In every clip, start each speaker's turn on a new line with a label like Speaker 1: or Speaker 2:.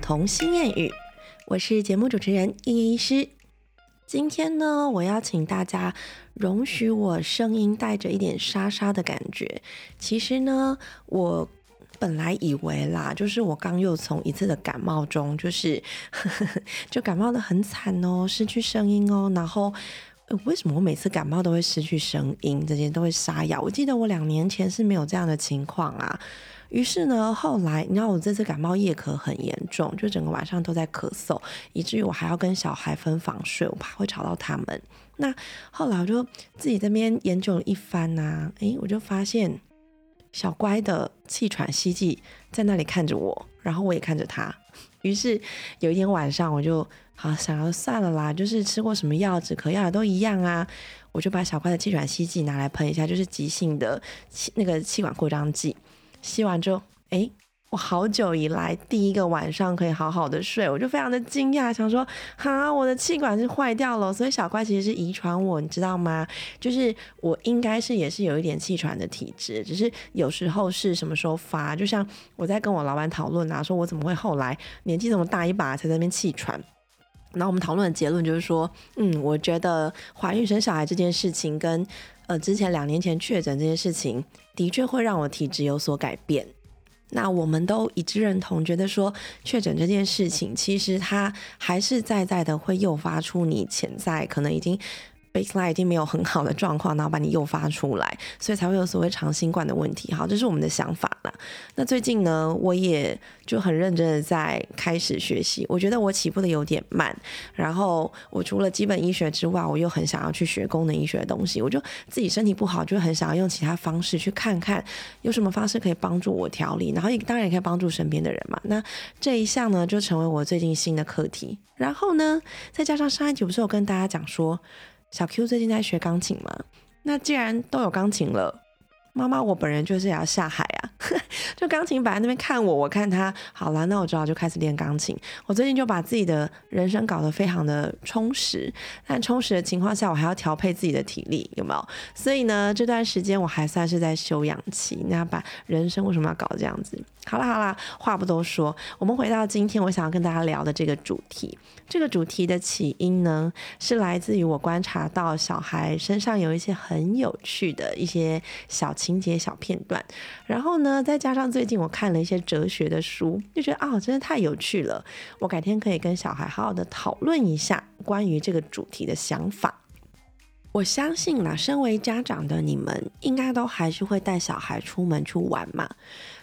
Speaker 1: 童心谚语，我是节目主持人燕燕医师。今天呢，我邀请大家容许我声音带着一点沙沙的感觉。其实呢，我本来以为啦，就是我刚又从一次的感冒中，就是 就感冒的很惨哦，失去声音哦。然后为什么我每次感冒都会失去声音，这些都会沙哑？我记得我两年前是没有这样的情况啊。于是呢，后来你知道我这次感冒夜咳很严重，就整个晚上都在咳嗽，以至于我还要跟小孩分房睡，我怕会吵到他们。那后来我就自己这边研究了一番呐，诶，我就发现小乖的气喘息气在那里看着我，然后我也看着他。于是有一天晚上，我就好想要算了啦，就是吃过什么药止咳药都一样啊，我就把小乖的气喘息剂拿来喷一下，就是急性的气那个气管扩张剂。吸完之后，哎，我好久以来第一个晚上可以好好的睡，我就非常的惊讶，想说，哈，我的气管是坏掉了，所以小怪其实是遗传我，你知道吗？就是我应该是也是有一点气喘的体质，只是有时候是什么时候发，就像我在跟我老板讨论啊，说我怎么会后来年纪这么大一把才在那边气喘，然后我们讨论的结论就是说，嗯，我觉得怀孕生小孩这件事情跟。呃，之前两年前确诊这件事情，的确会让我体质有所改变。那我们都一致认同，觉得说确诊这件事情，其实它还是在在的会诱发出你潜在可能已经。Baseline 已经没有很好的状况，然后把你诱发出来，所以才会有所谓长新冠的问题。好，这是我们的想法啦。那最近呢，我也就很认真的在开始学习。我觉得我起步的有点慢，然后我除了基本医学之外，我又很想要去学功能医学的东西。我就自己身体不好，就很想要用其他方式去看看有什么方式可以帮助我调理，然后也当然也可以帮助身边的人嘛。那这一项呢，就成为我最近新的课题。然后呢，再加上上一集不是有跟大家讲说。小 Q 最近在学钢琴吗？那既然都有钢琴了，妈妈我本人就是也要下海啊！就钢琴摆在那边看我，我看他，好了，那我只好就开始练钢琴。我最近就把自己的人生搞得非常的充实，但充实的情况下，我还要调配自己的体力，有没有？所以呢，这段时间我还算是在休养期。那把人生为什么要搞这样子？好了好了，话不多说，我们回到今天我想要跟大家聊的这个主题。这个主题的起因呢，是来自于我观察到小孩身上有一些很有趣的一些小情节、小片段。然后呢，再加上最近我看了一些哲学的书，就觉得啊，真的太有趣了。我改天可以跟小孩好好的讨论一下关于这个主题的想法。我相信啦，身为家长的你们，应该都还是会带小孩出门去玩嘛。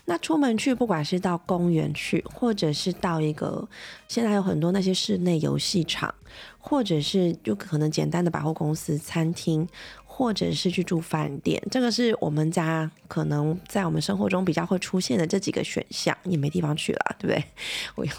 Speaker 1: 那出门去，不管是到公园去，或者是到一个现在有很多那些室内游戏场，或者是就可能简单的百货公司、餐厅，或者是去住饭店，这个是我们家可能在我们生活中比较会出现的这几个选项。也没地方去了，对不对？我用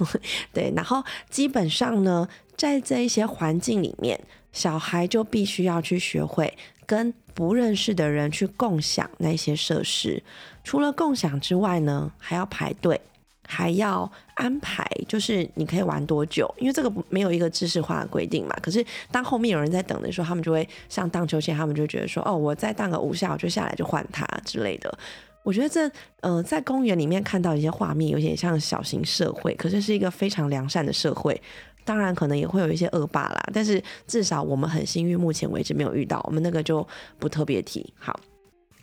Speaker 1: 对，然后基本上呢，在这一些环境里面，小孩就必须要去学会跟不认识的人去共享那些设施。除了共享之外呢，还要排队，还要安排，就是你可以玩多久？因为这个没有一个知识化的规定嘛。可是当后面有人在等的时候，他们就会像荡秋千，他们就觉得说，哦，我再荡个五下，我就下来就换他之类的。我觉得这，呃，在公园里面看到一些画面，有点像小型社会，可是是一个非常良善的社会。当然可能也会有一些恶霸啦，但是至少我们很幸运，目前为止没有遇到。我们那个就不特别提。好，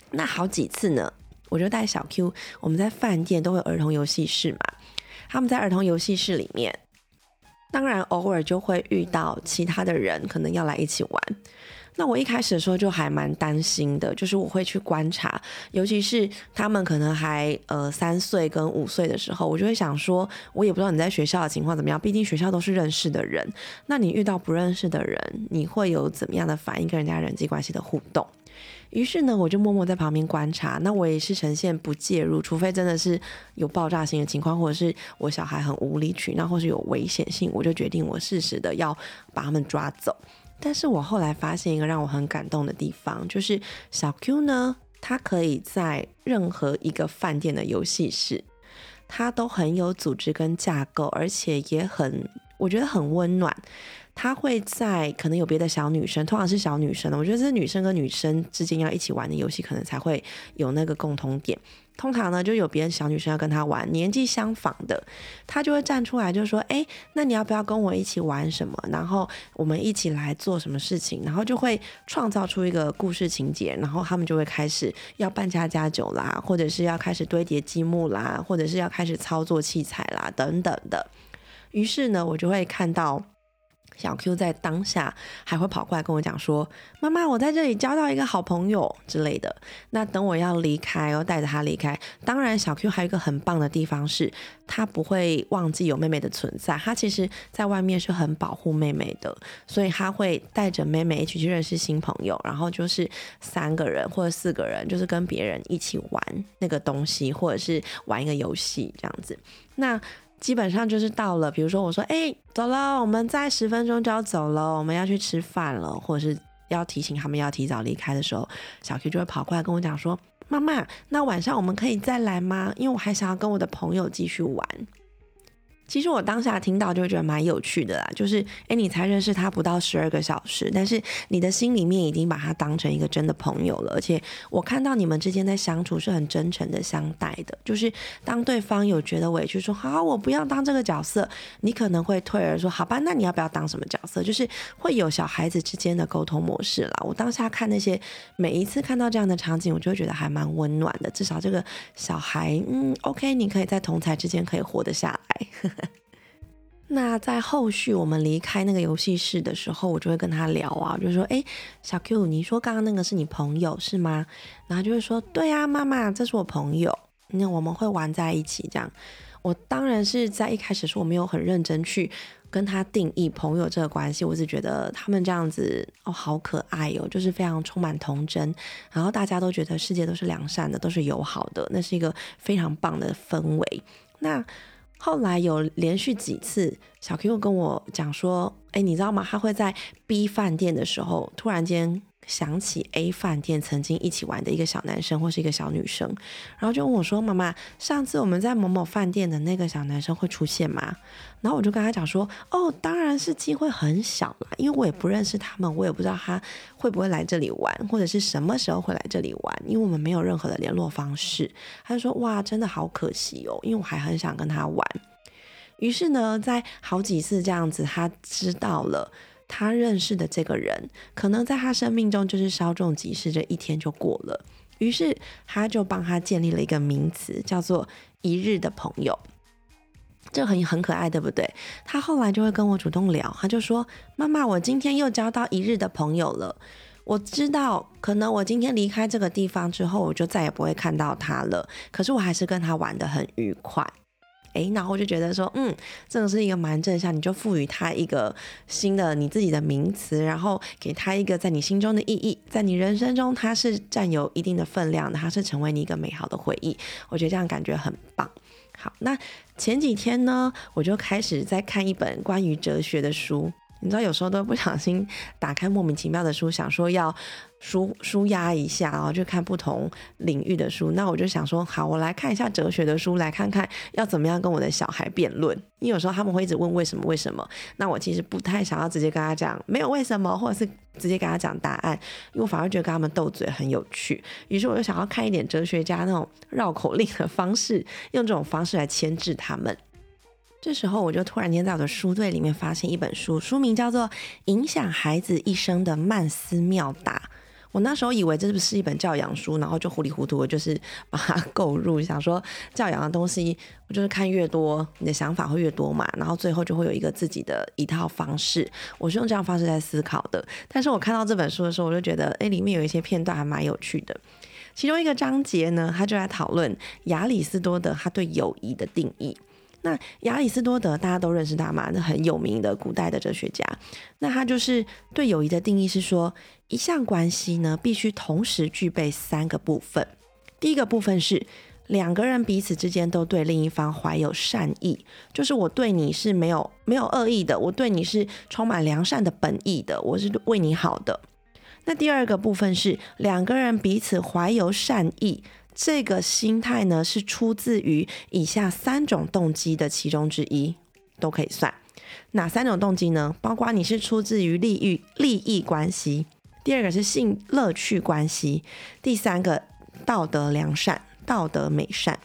Speaker 1: 那好几次呢。我就带小 Q，我们在饭店都会有儿童游戏室嘛。他们在儿童游戏室里面，当然偶尔就会遇到其他的人，可能要来一起玩。那我一开始的时候就还蛮担心的，就是我会去观察，尤其是他们可能还呃三岁跟五岁的时候，我就会想说，我也不知道你在学校的情况怎么样，毕竟学校都是认识的人，那你遇到不认识的人，你会有怎么样的反应，跟人家人际关系的互动？于是呢，我就默默在旁边观察。那我也是呈现不介入，除非真的是有爆炸性的情况，或者是我小孩很无理取闹，或是有危险性，我就决定我适时的要把他们抓走。但是我后来发现一个让我很感动的地方，就是小 Q 呢，他可以在任何一个饭店的游戏室，他都很有组织跟架构，而且也很，我觉得很温暖。他会在可能有别的小女生，通常是小女生的。我觉得这是女生跟女生之间要一起玩的游戏，可能才会有那个共同点。通常呢，就有别的小女生要跟他玩，年纪相仿的，他就会站出来就说：“哎，那你要不要跟我一起玩什么？然后我们一起来做什么事情？然后就会创造出一个故事情节，然后他们就会开始要扮家家酒啦，或者是要开始堆叠积木啦，或者是要开始操作器材啦，等等的。于是呢，我就会看到。”小 Q 在当下还会跑过来跟我讲说：“妈妈，我在这里交到一个好朋友之类的。”那等我要离开，要带着他离开。当然，小 Q 还有一个很棒的地方是，他不会忘记有妹妹的存在。他其实在外面是很保护妹妹的，所以他会带着妹妹一起去认识新朋友，然后就是三个人或者四个人，就是跟别人一起玩那个东西，或者是玩一个游戏这样子。那。基本上就是到了，比如说我说，哎，走了，我们在十分钟就要走了，我们要去吃饭了，或者是要提醒他们要提早离开的时候，小 Q 就会跑过来跟我讲说，妈妈，那晚上我们可以再来吗？因为我还想要跟我的朋友继续玩。其实我当下听到就觉得蛮有趣的啦，就是哎，你才认识他不到十二个小时，但是你的心里面已经把他当成一个真的朋友了，而且我看到你们之间在相处是很真诚的相待的，就是当对方有觉得委屈说好我不要当这个角色，你可能会退而说好吧，那你要不要当什么角色？就是会有小孩子之间的沟通模式啦。我当下看那些每一次看到这样的场景，我就会觉得还蛮温暖的，至少这个小孩嗯，OK，你可以在同才之间可以活得下来。那在后续我们离开那个游戏室的时候，我就会跟他聊啊，就说：“哎，小 Q，你说刚刚那个是你朋友是吗？”然后就会说：“对啊，妈妈，这是我朋友，那我们会玩在一起这样。”我当然是在一开始说我没有很认真去跟他定义朋友这个关系，我只觉得他们这样子哦，好可爱哦，就是非常充满童真，然后大家都觉得世界都是良善的，都是友好的，那是一个非常棒的氛围。那。后来有连续几次，小 Q 跟我讲说：“哎，你知道吗？他会在 B 饭店的时候，突然间。”想起 A 饭店曾经一起玩的一个小男生或是一个小女生，然后就问我说：“妈妈，上次我们在某某饭店的那个小男生会出现吗？”然后我就跟他讲说：“哦，当然是机会很小啦，因为我也不认识他们，我也不知道他会不会来这里玩，或者是什么时候会来这里玩，因为我们没有任何的联络方式。”他就说：“哇，真的好可惜哦，因为我还很想跟他玩。”于是呢，在好几次这样子，他知道了。他认识的这个人，可能在他生命中就是稍纵即逝，这一天就过了。于是他就帮他建立了一个名词，叫做“一日的朋友”。这很很可爱，对不对？他后来就会跟我主动聊，他就说：“妈妈，我今天又交到一日的朋友了。我知道，可能我今天离开这个地方之后，我就再也不会看到他了。可是我还是跟他玩的很愉快。”诶，然后我就觉得说，嗯，这个是一个蛮正向，你就赋予它一个新的你自己的名词，然后给它一个在你心中的意义，在你人生中它是占有一定的分量的，它是成为你一个美好的回忆。我觉得这样感觉很棒。好，那前几天呢，我就开始在看一本关于哲学的书。你知道有时候都不小心打开莫名其妙的书，想说要舒舒压一下然后，就看不同领域的书。那我就想说，好，我来看一下哲学的书，来看看要怎么样跟我的小孩辩论。因为有时候他们会一直问为什么为什么，那我其实不太想要直接跟他讲没有为什么，或者是直接跟他讲答案，因为我反而觉得跟他们斗嘴很有趣。于是我就想要看一点哲学家那种绕口令的方式，用这种方式来牵制他们。这时候，我就突然间在我的书柜里面发现一本书，书名叫做《影响孩子一生的曼斯妙答》。我那时候以为这是不是一本教养书，然后就糊里糊涂的就是把它购入，想说教养的东西，我就是看越多，你的想法会越多嘛，然后最后就会有一个自己的一套方式。我是用这样方式在思考的。但是我看到这本书的时候，我就觉得，哎，里面有一些片段还蛮有趣的。其中一个章节呢，他就在讨论亚里士多德他对友谊的定义。那亚里士多德大家都认识他嘛？那很有名的古代的哲学家。那他就是对友谊的定义是说，一项关系呢必须同时具备三个部分。第一个部分是两个人彼此之间都对另一方怀有善意，就是我对你是没有没有恶意的，我对你是充满良善的本意的，我是为你好的。那第二个部分是两个人彼此怀有善意。这个心态呢，是出自于以下三种动机的其中之一，都可以算。哪三种动机呢？包括你是出自于利益利益关系，第二个是性乐趣关系，第三个道德良善、道德美善。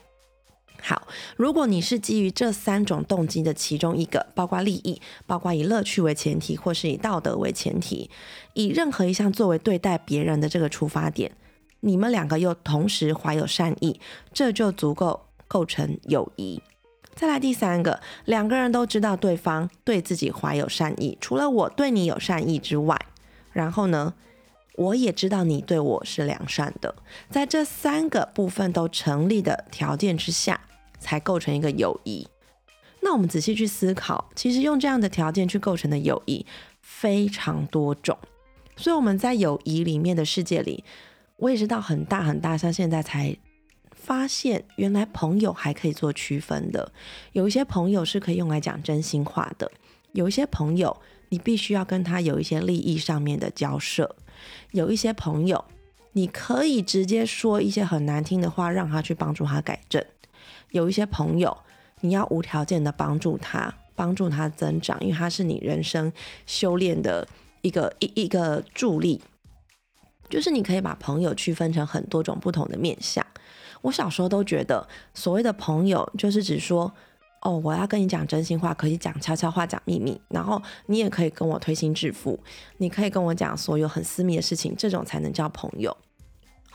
Speaker 1: 好，如果你是基于这三种动机的其中一个，包括利益，包括以乐趣为前提，或是以道德为前提，以任何一项作为对待别人的这个出发点，你们两个又同时怀有善意，这就足够构成友谊。再来第三个，两个人都知道对方对自己怀有善意，除了我对你有善意之外，然后呢，我也知道你对我是良善的，在这三个部分都成立的条件之下。才构成一个友谊。那我们仔细去思考，其实用这样的条件去构成的友谊非常多种。所以我们在友谊里面的世界里，我也是到很大很大，像现在才发现，原来朋友还可以做区分的。有一些朋友是可以用来讲真心话的，有一些朋友你必须要跟他有一些利益上面的交涉，有一些朋友你可以直接说一些很难听的话，让他去帮助他改正。有一些朋友，你要无条件的帮助他，帮助他增长，因为他是你人生修炼的一个一一个助力。就是你可以把朋友区分成很多种不同的面相。我小时候都觉得，所谓的朋友就是指说，哦，我要跟你讲真心话，可以讲悄悄话，讲秘密，然后你也可以跟我推心置腹，你可以跟我讲所有很私密的事情，这种才能叫朋友。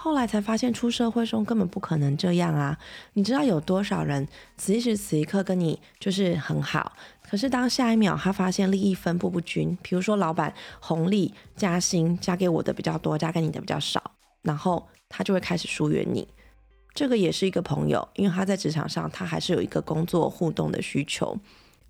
Speaker 1: 后来才发现，出社会中根本不可能这样啊！你知道有多少人此时此一刻跟你就是很好，可是当下一秒他发现利益分布不均，比如说老板红利加薪加给我的比较多，加给你的比较少，然后他就会开始疏远你。这个也是一个朋友，因为他在职场上他还是有一个工作互动的需求，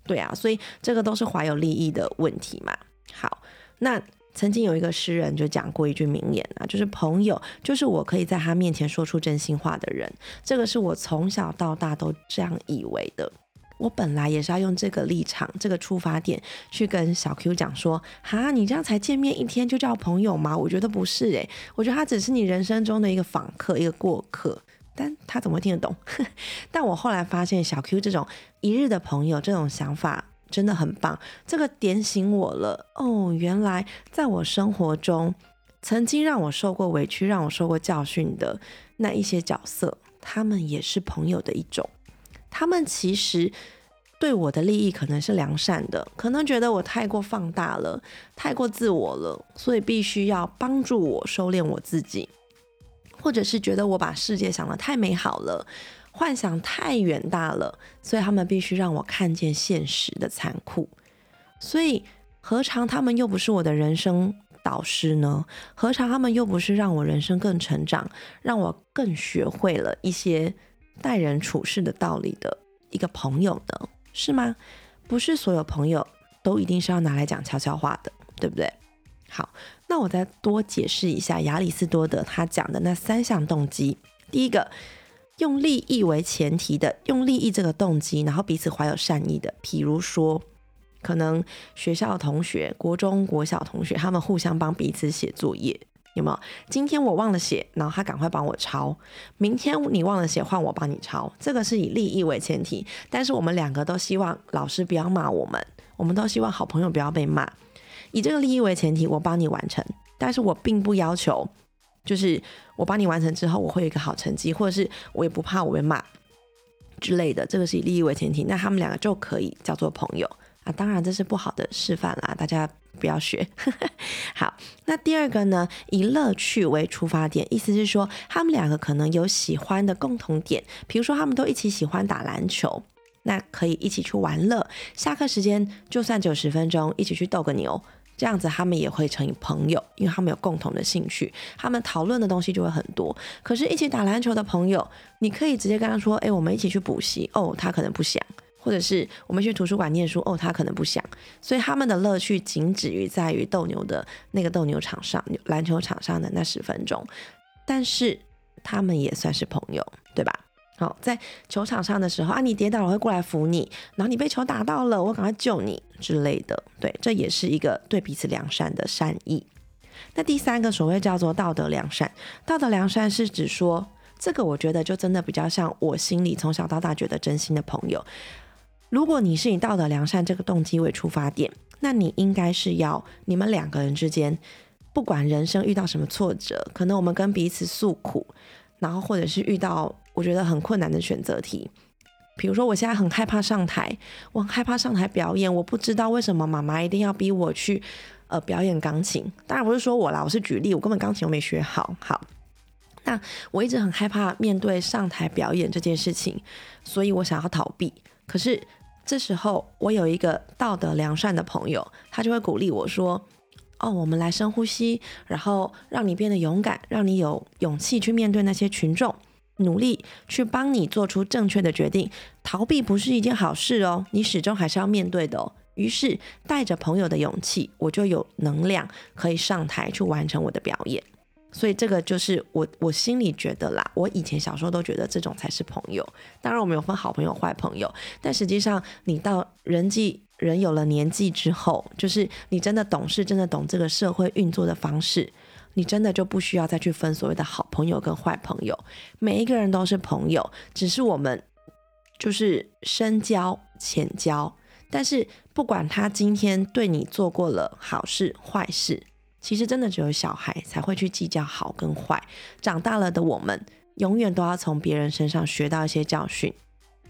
Speaker 1: 对啊，所以这个都是怀有利益的问题嘛。好，那。曾经有一个诗人就讲过一句名言啊，就是朋友就是我可以在他面前说出真心话的人。这个是我从小到大都这样以为的。我本来也是要用这个立场、这个出发点去跟小 Q 讲说，哈，你这样才见面一天就叫朋友吗？我觉得不是诶，我觉得他只是你人生中的一个访客、一个过客。但他怎么会听得懂？但我后来发现，小 Q 这种一日的朋友这种想法。真的很棒，这个点醒我了哦！原来在我生活中，曾经让我受过委屈、让我受过教训的那一些角色，他们也是朋友的一种。他们其实对我的利益可能是良善的，可能觉得我太过放大了、太过自我了，所以必须要帮助我收敛我自己，或者是觉得我把世界想得太美好了。幻想太远大了，所以他们必须让我看见现实的残酷。所以何尝他们又不是我的人生导师呢？何尝他们又不是让我人生更成长，让我更学会了一些待人处事的道理的一个朋友呢？是吗？不是所有朋友都一定是要拿来讲悄悄话的，对不对？好，那我再多解释一下亚里士多德他讲的那三项动机。第一个。用利益为前提的，用利益这个动机，然后彼此怀有善意的，比如说，可能学校同学，国中、国小同学，他们互相帮彼此写作业，有没有？今天我忘了写，然后他赶快帮我抄；明天你忘了写，换我帮你抄。这个是以利益为前提，但是我们两个都希望老师不要骂我们，我们都希望好朋友不要被骂。以这个利益为前提，我帮你完成，但是我并不要求。就是我帮你完成之后，我会有一个好成绩，或者是我也不怕我被骂之类的。这个是以利益为前提，那他们两个就可以叫做朋友啊。当然这是不好的示范啦，大家不要学。好，那第二个呢，以乐趣为出发点，意思是说他们两个可能有喜欢的共同点，比如说他们都一起喜欢打篮球，那可以一起去玩乐。下课时间就算只有十分钟，一起去斗个牛。这样子，他们也会成为朋友，因为他们有共同的兴趣，他们讨论的东西就会很多。可是，一起打篮球的朋友，你可以直接跟他说：“哎，我们一起去补习。”哦，他可能不想；或者是我们去图书馆念书。哦，他可能不想。所以，他们的乐趣仅止于在于斗牛的那个斗牛场上、篮球场上的那十分钟。但是，他们也算是朋友，对吧？好，在球场上的时候啊，你跌倒了会过来扶你，然后你被球打到了，我赶快救你之类的。对，这也是一个对彼此良善的善意。那第三个所谓叫做道德良善，道德良善是指说，这个我觉得就真的比较像我心里从小到大觉得真心的朋友。如果你是以道德良善这个动机为出发点，那你应该是要你们两个人之间，不管人生遇到什么挫折，可能我们跟彼此诉苦，然后或者是遇到我觉得很困难的选择题，比如说我现在很害怕上台，我很害怕上台表演，我不知道为什么妈妈一定要逼我去呃表演钢琴。当然不是说我啦，我是举例，我根本钢琴都没学好。好，那我一直很害怕面对上台表演这件事情，所以我想要逃避。可是。这时候，我有一个道德良善的朋友，他就会鼓励我说：“哦，我们来深呼吸，然后让你变得勇敢，让你有勇气去面对那些群众，努力去帮你做出正确的决定。逃避不是一件好事哦，你始终还是要面对的哦。”于是，带着朋友的勇气，我就有能量可以上台去完成我的表演。所以这个就是我我心里觉得啦，我以前小时候都觉得这种才是朋友。当然我们有分好朋友、坏朋友，但实际上你到人际人有了年纪之后，就是你真的懂事，真的懂这个社会运作的方式，你真的就不需要再去分所谓的好朋友跟坏朋友。每一个人都是朋友，只是我们就是深交浅交。但是不管他今天对你做过了好事坏事。其实真的只有小孩才会去计较好跟坏，长大了的我们永远都要从别人身上学到一些教训，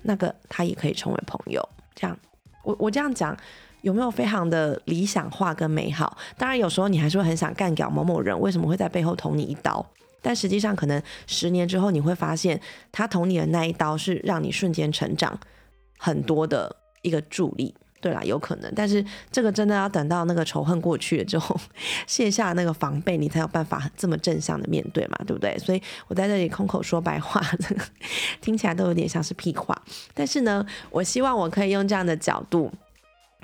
Speaker 1: 那个他也可以成为朋友。这样，我我这样讲有没有非常的理想化跟美好？当然有时候你还是会很想干掉某某人，为什么会在背后捅你一刀？但实际上可能十年之后你会发现，他捅你的那一刀是让你瞬间成长很多的一个助力。对啦，有可能，但是这个真的要等到那个仇恨过去了之后，卸下那个防备，你才有办法这么正向的面对嘛，对不对？所以我在这里空口说白话，听起来都有点像是屁话，但是呢，我希望我可以用这样的角度。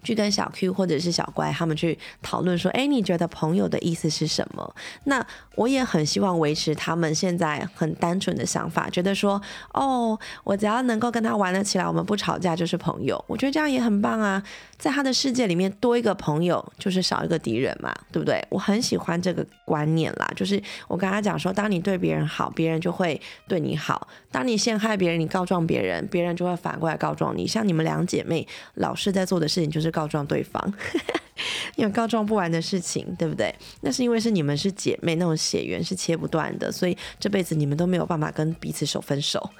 Speaker 1: 去跟小 Q 或者是小乖他们去讨论说，哎，你觉得朋友的意思是什么？那我也很希望维持他们现在很单纯的想法，觉得说，哦，我只要能够跟他玩得起来，我们不吵架就是朋友。我觉得这样也很棒啊，在他的世界里面多一个朋友就是少一个敌人嘛，对不对？我很喜欢这个观念啦，就是我跟他讲说，当你对别人好，别人就会对你好；当你陷害别人，你告状别人，别人就会反过来告状你。像你们两姐妹老是在做的事情就是。告状对方，有告状不完的事情，对不对？那是因为是你们是姐妹，那种血缘是切不断的，所以这辈子你们都没有办法跟彼此手分手。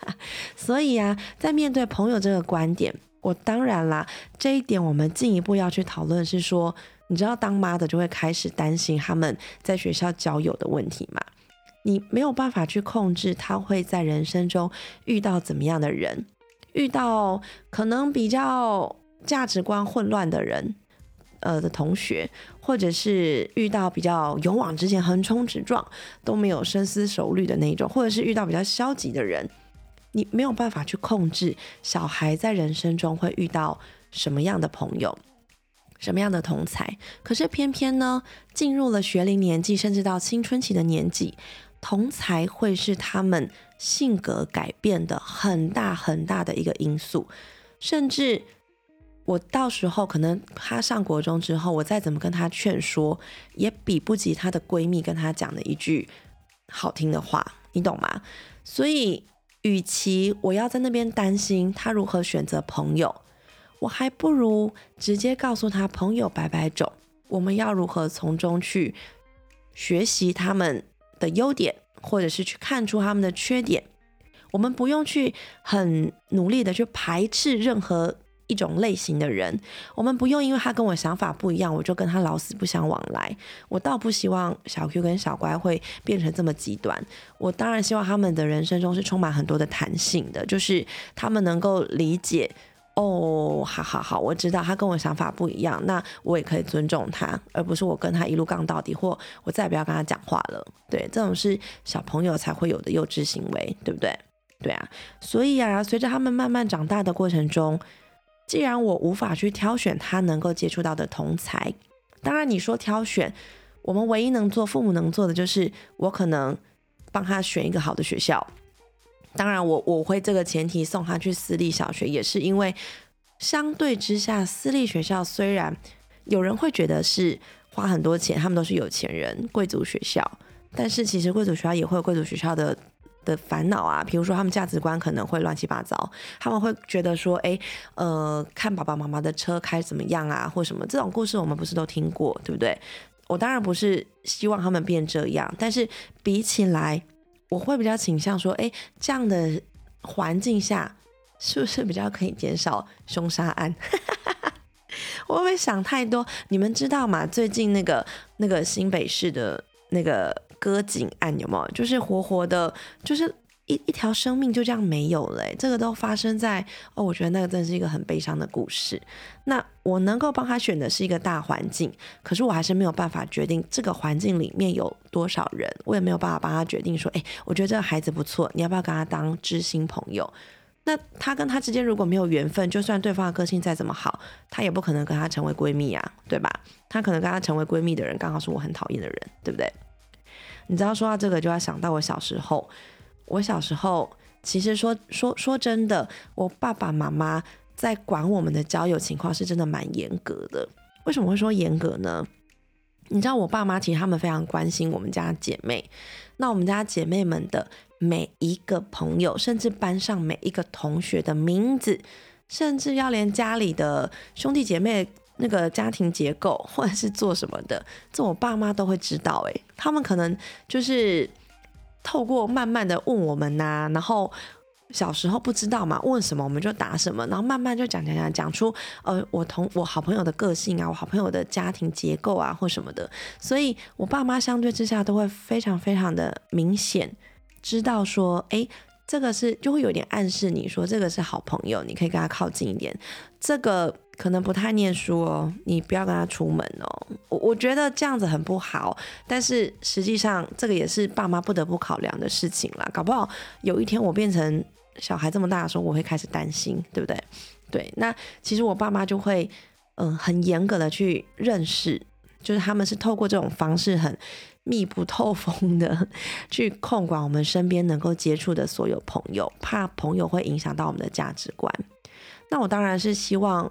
Speaker 1: 所以啊，在面对朋友这个观点，我当然啦，这一点我们进一步要去讨论是说，你知道，当妈的就会开始担心他们在学校交友的问题嘛？你没有办法去控制他会在人生中遇到怎么样的人，遇到可能比较。价值观混乱的人，呃的同学，或者是遇到比较勇往直前、横冲直撞都没有深思熟虑的那种，或者是遇到比较消极的人，你没有办法去控制小孩在人生中会遇到什么样的朋友，什么样的同才。可是偏偏呢，进入了学龄年纪，甚至到青春期的年纪，同才会是他们性格改变的很大很大的一个因素，甚至。我到时候可能他上国中之后，我再怎么跟她劝说，也比不及她的闺蜜跟她讲的一句好听的话，你懂吗？所以，与其我要在那边担心他如何选择朋友，我还不如直接告诉他朋友百百种，我们要如何从中去学习他们的优点，或者是去看出他们的缺点。我们不用去很努力的去排斥任何。一种类型的人，我们不用因为他跟我想法不一样，我就跟他老死不相往来。我倒不希望小 Q 跟小乖会变成这么极端。我当然希望他们的人生中是充满很多的弹性的，就是他们能够理解哦，好好好，我知道他跟我想法不一样，那我也可以尊重他，而不是我跟他一路杠到底，或我再也不要跟他讲话了。对，这种是小朋友才会有的幼稚行为，对不对？对啊，所以啊，随着他们慢慢长大的过程中。既然我无法去挑选他能够接触到的同才，当然你说挑选，我们唯一能做父母能做的就是我可能帮他选一个好的学校。当然我我会这个前提送他去私立小学，也是因为相对之下，私立学校虽然有人会觉得是花很多钱，他们都是有钱人贵族学校，但是其实贵族学校也会有贵族学校的。的烦恼啊，比如说他们价值观可能会乱七八糟，他们会觉得说，哎，呃，看爸爸妈妈的车开怎么样啊，或什么这种故事，我们不是都听过，对不对？我当然不是希望他们变这样，但是比起来，我会比较倾向说，哎，这样的环境下，是不是比较可以减少凶杀案？我会不会想太多？你们知道吗？最近那个那个新北市的那个割颈案有没有？就是活活的，就是一一条生命就这样没有了。这个都发生在哦，我觉得那个真是一个很悲伤的故事。那我能够帮他选的是一个大环境，可是我还是没有办法决定这个环境里面有多少人，我也没有办法帮他决定说，哎，我觉得这个孩子不错，你要不要跟他当知心朋友？那他跟他之间如果没有缘分，就算对方的个性再怎么好，他也不可能跟他成为闺蜜啊，对吧？他可能跟他成为闺蜜的人，刚好是我很讨厌的人，对不对？你知道说到这个，就要想到我小时候。我小时候其实说说说真的，我爸爸妈妈在管我们的交友情况是真的蛮严格的。为什么会说严格呢？你知道我爸妈其实他们非常关心我们家姐妹，那我们家姐妹们的。每一个朋友，甚至班上每一个同学的名字，甚至要连家里的兄弟姐妹那个家庭结构，或者是做什么的，这我爸妈都会知道。诶，他们可能就是透过慢慢的问我们呐，然后。小时候不知道嘛，问什么我们就答什么，然后慢慢就讲讲讲讲出，呃，我同我好朋友的个性啊，我好朋友的家庭结构啊，或什么的，所以我爸妈相对之下都会非常非常的明显。知道说，哎，这个是就会有点暗示你说这个是好朋友，你可以跟他靠近一点。这个可能不太念书哦，你不要跟他出门哦。我我觉得这样子很不好，但是实际上这个也是爸妈不得不考量的事情啦。搞不好有一天我变成小孩这么大的时候，我会开始担心，对不对？对，那其实我爸妈就会嗯很严格的去认识，就是他们是透过这种方式很。密不透风的去控管我们身边能够接触的所有朋友，怕朋友会影响到我们的价值观。那我当然是希望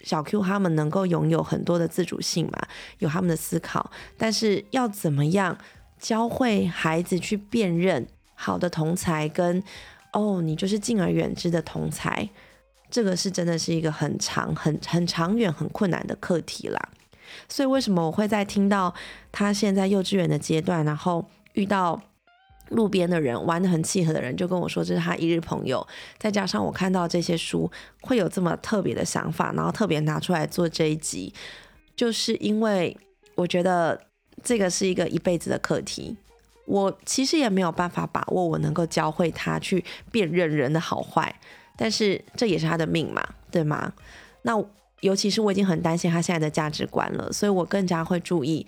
Speaker 1: 小 Q 他们能够拥有很多的自主性嘛，有他们的思考。但是要怎么样教会孩子去辨认好的同才跟哦，你就是敬而远之的同才，这个是真的是一个很长、很很长远、很困难的课题啦。所以为什么我会在听到他现在幼稚园的阶段，然后遇到路边的人玩的很契合的人，就跟我说这是他一日朋友。再加上我看到这些书，会有这么特别的想法，然后特别拿出来做这一集，就是因为我觉得这个是一个一辈子的课题。我其实也没有办法把握我能够教会他去辨认人的好坏，但是这也是他的命嘛，对吗？那。尤其是我已经很担心他现在的价值观了，所以我更加会注意。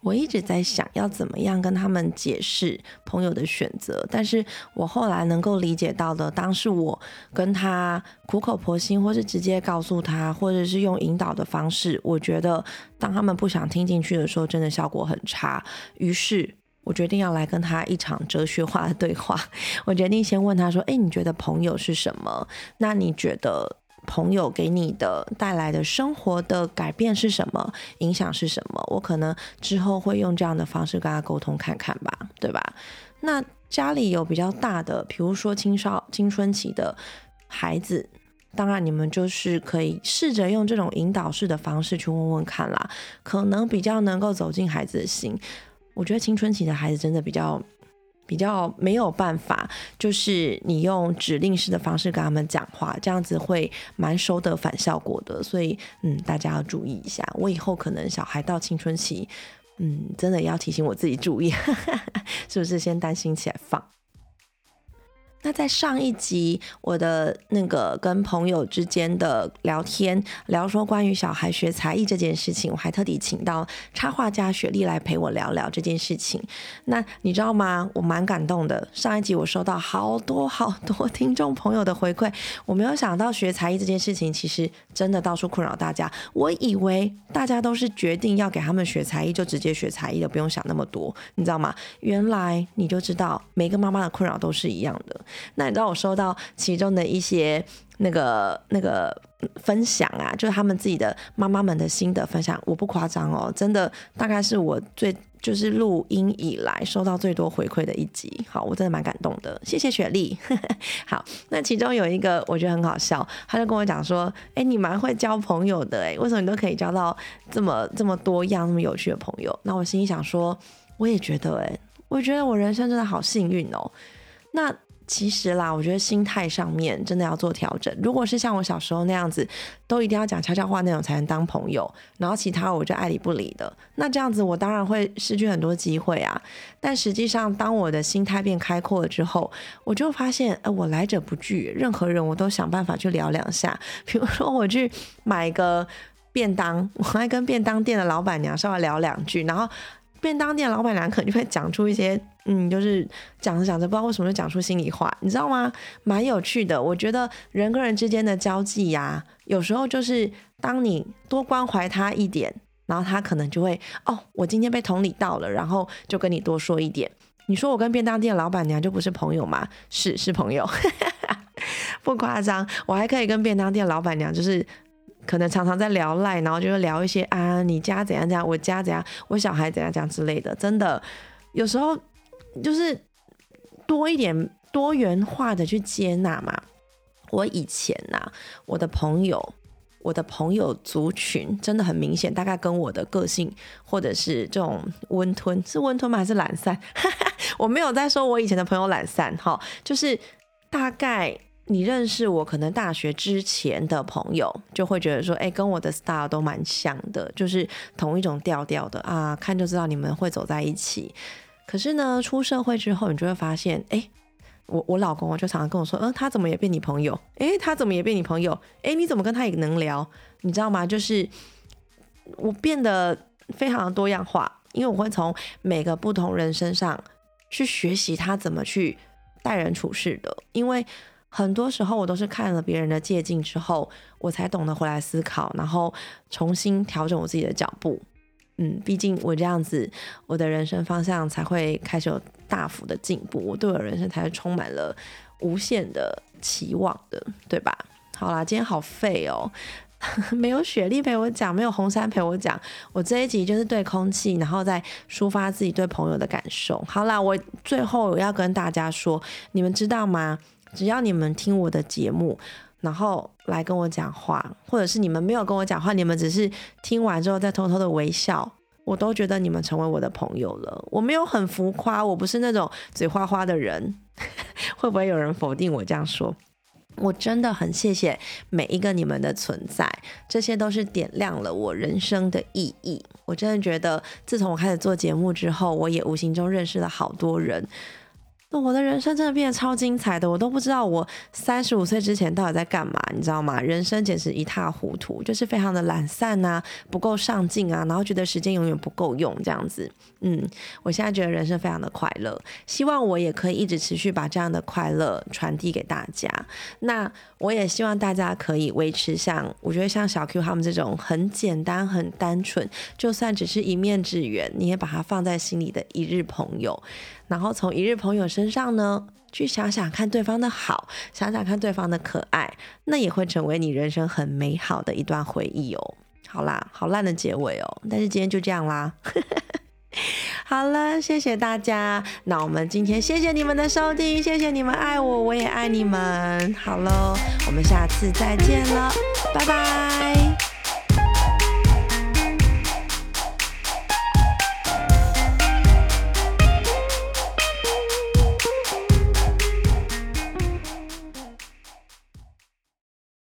Speaker 1: 我一直在想要怎么样跟他们解释朋友的选择，但是我后来能够理解到的，当是我跟他苦口婆心，或是直接告诉他，或者是用引导的方式，我觉得当他们不想听进去的时候，真的效果很差。于是我决定要来跟他一场哲学化的对话。我决定先问他说：“哎，你觉得朋友是什么？那你觉得？”朋友给你的带来的生活的改变是什么？影响是什么？我可能之后会用这样的方式跟他沟通看看吧，对吧？那家里有比较大的，比如说青少青春期的孩子，当然你们就是可以试着用这种引导式的方式去问问看啦，可能比较能够走进孩子的心。我觉得青春期的孩子真的比较。比较没有办法，就是你用指令式的方式跟他们讲话，这样子会蛮收的反效果的。所以，嗯，大家要注意一下。我以后可能小孩到青春期，嗯，真的要提醒我自己注意，是不是先担心起来放？那在上一集，我的那个跟朋友之间的聊天，聊说关于小孩学才艺这件事情，我还特地请到插画家雪莉来陪我聊聊这件事情。那你知道吗？我蛮感动的。上一集我收到好多好多听众朋友的回馈，我没有想到学才艺这件事情其实真的到处困扰大家。我以为大家都是决定要给他们学才艺就直接学才艺的，不用想那么多，你知道吗？原来你就知道每个妈妈的困扰都是一样的。那你知道我收到其中的一些那个那个分享啊，就是他们自己的妈妈们的心得分享，我不夸张哦，真的大概是我最。就是录音以来收到最多回馈的一集，好，我真的蛮感动的，谢谢雪莉。好，那其中有一个我觉得很好笑，他就跟我讲说，哎，你蛮会交朋友的，哎，为什么你都可以交到这么这么多样、那么有趣的朋友？那我心里想说，我也觉得，哎，我觉得我人生真的好幸运哦。那。其实啦，我觉得心态上面真的要做调整。如果是像我小时候那样子，都一定要讲悄悄话那种才能当朋友，然后其他我就爱理不理的，那这样子我当然会失去很多机会啊。但实际上，当我的心态变开阔了之后，我就发现，哎，我来者不拒，任何人我都想办法去聊两下。比如说，我去买个便当，我还跟便当店的老板娘稍微聊两句，然后。便当店老板娘可能就会讲出一些，嗯，就是讲着讲着不知道为什么就讲出心里话，你知道吗？蛮有趣的。我觉得人跟人之间的交际呀，有时候就是当你多关怀他一点，然后他可能就会，哦，我今天被同理到了，然后就跟你多说一点。你说我跟便当店老板娘就不是朋友吗？是，是朋友，不夸张。我还可以跟便当店老板娘就是。可能常常在聊赖，然后就会聊一些啊，你家怎样怎样，我家怎样，我小孩怎样怎样之类的。真的，有时候就是多一点多元化的去接纳嘛。我以前呐，我的朋友，我的朋友族群真的很明显，大概跟我的个性或者是这种温吞，是温吞吗？还是懒散？我没有在说我以前的朋友懒散哈，就是大概。你认识我，可能大学之前的朋友就会觉得说，哎，跟我的 style 都蛮像的，就是同一种调调的啊，看就知道你们会走在一起。可是呢，出社会之后，你就会发现，哎，我我老公我就常常跟我说，嗯，他怎么也变你朋友？哎，他怎么也变你朋友？哎，你怎么跟他也能聊？你知道吗？就是我变得非常的多样化，因为我会从每个不同人身上去学习他怎么去待人处事的，因为。很多时候我都是看了别人的借镜之后，我才懂得回来思考，然后重新调整我自己的脚步。嗯，毕竟我这样子，我的人生方向才会开始有大幅的进步，我对我人生才是充满了无限的期望的，对吧？好啦，今天好废哦，没有雪莉陪我讲，没有红山陪我讲，我这一集就是对空气，然后再抒发自己对朋友的感受。好啦，我最后要跟大家说，你们知道吗？只要你们听我的节目，然后来跟我讲话，或者是你们没有跟我讲话，你们只是听完之后再偷偷的微笑，我都觉得你们成为我的朋友了。我没有很浮夸，我不是那种嘴花花的人。会不会有人否定我这样说？我真的很谢谢每一个你们的存在，这些都是点亮了我人生的意义。我真的觉得，自从我开始做节目之后，我也无形中认识了好多人。那我的人生真的变得超精彩的，我都不知道我三十五岁之前到底在干嘛，你知道吗？人生简直一塌糊涂，就是非常的懒散啊，不够上进啊，然后觉得时间永远不够用这样子。嗯，我现在觉得人生非常的快乐，希望我也可以一直持续把这样的快乐传递给大家。那我也希望大家可以维持像我觉得像小 Q 他们这种很简单、很单纯，就算只是一面之缘，你也把它放在心里的一日朋友。然后从一日朋友身上呢，去想想看对方的好，想想看对方的可爱，那也会成为你人生很美好的一段回忆哦。好啦，好烂的结尾哦，但是今天就这样啦。好了，谢谢大家，那我们今天谢谢你们的收听，谢谢你们爱我，我也爱你们。好喽，我们下次再见了，拜拜。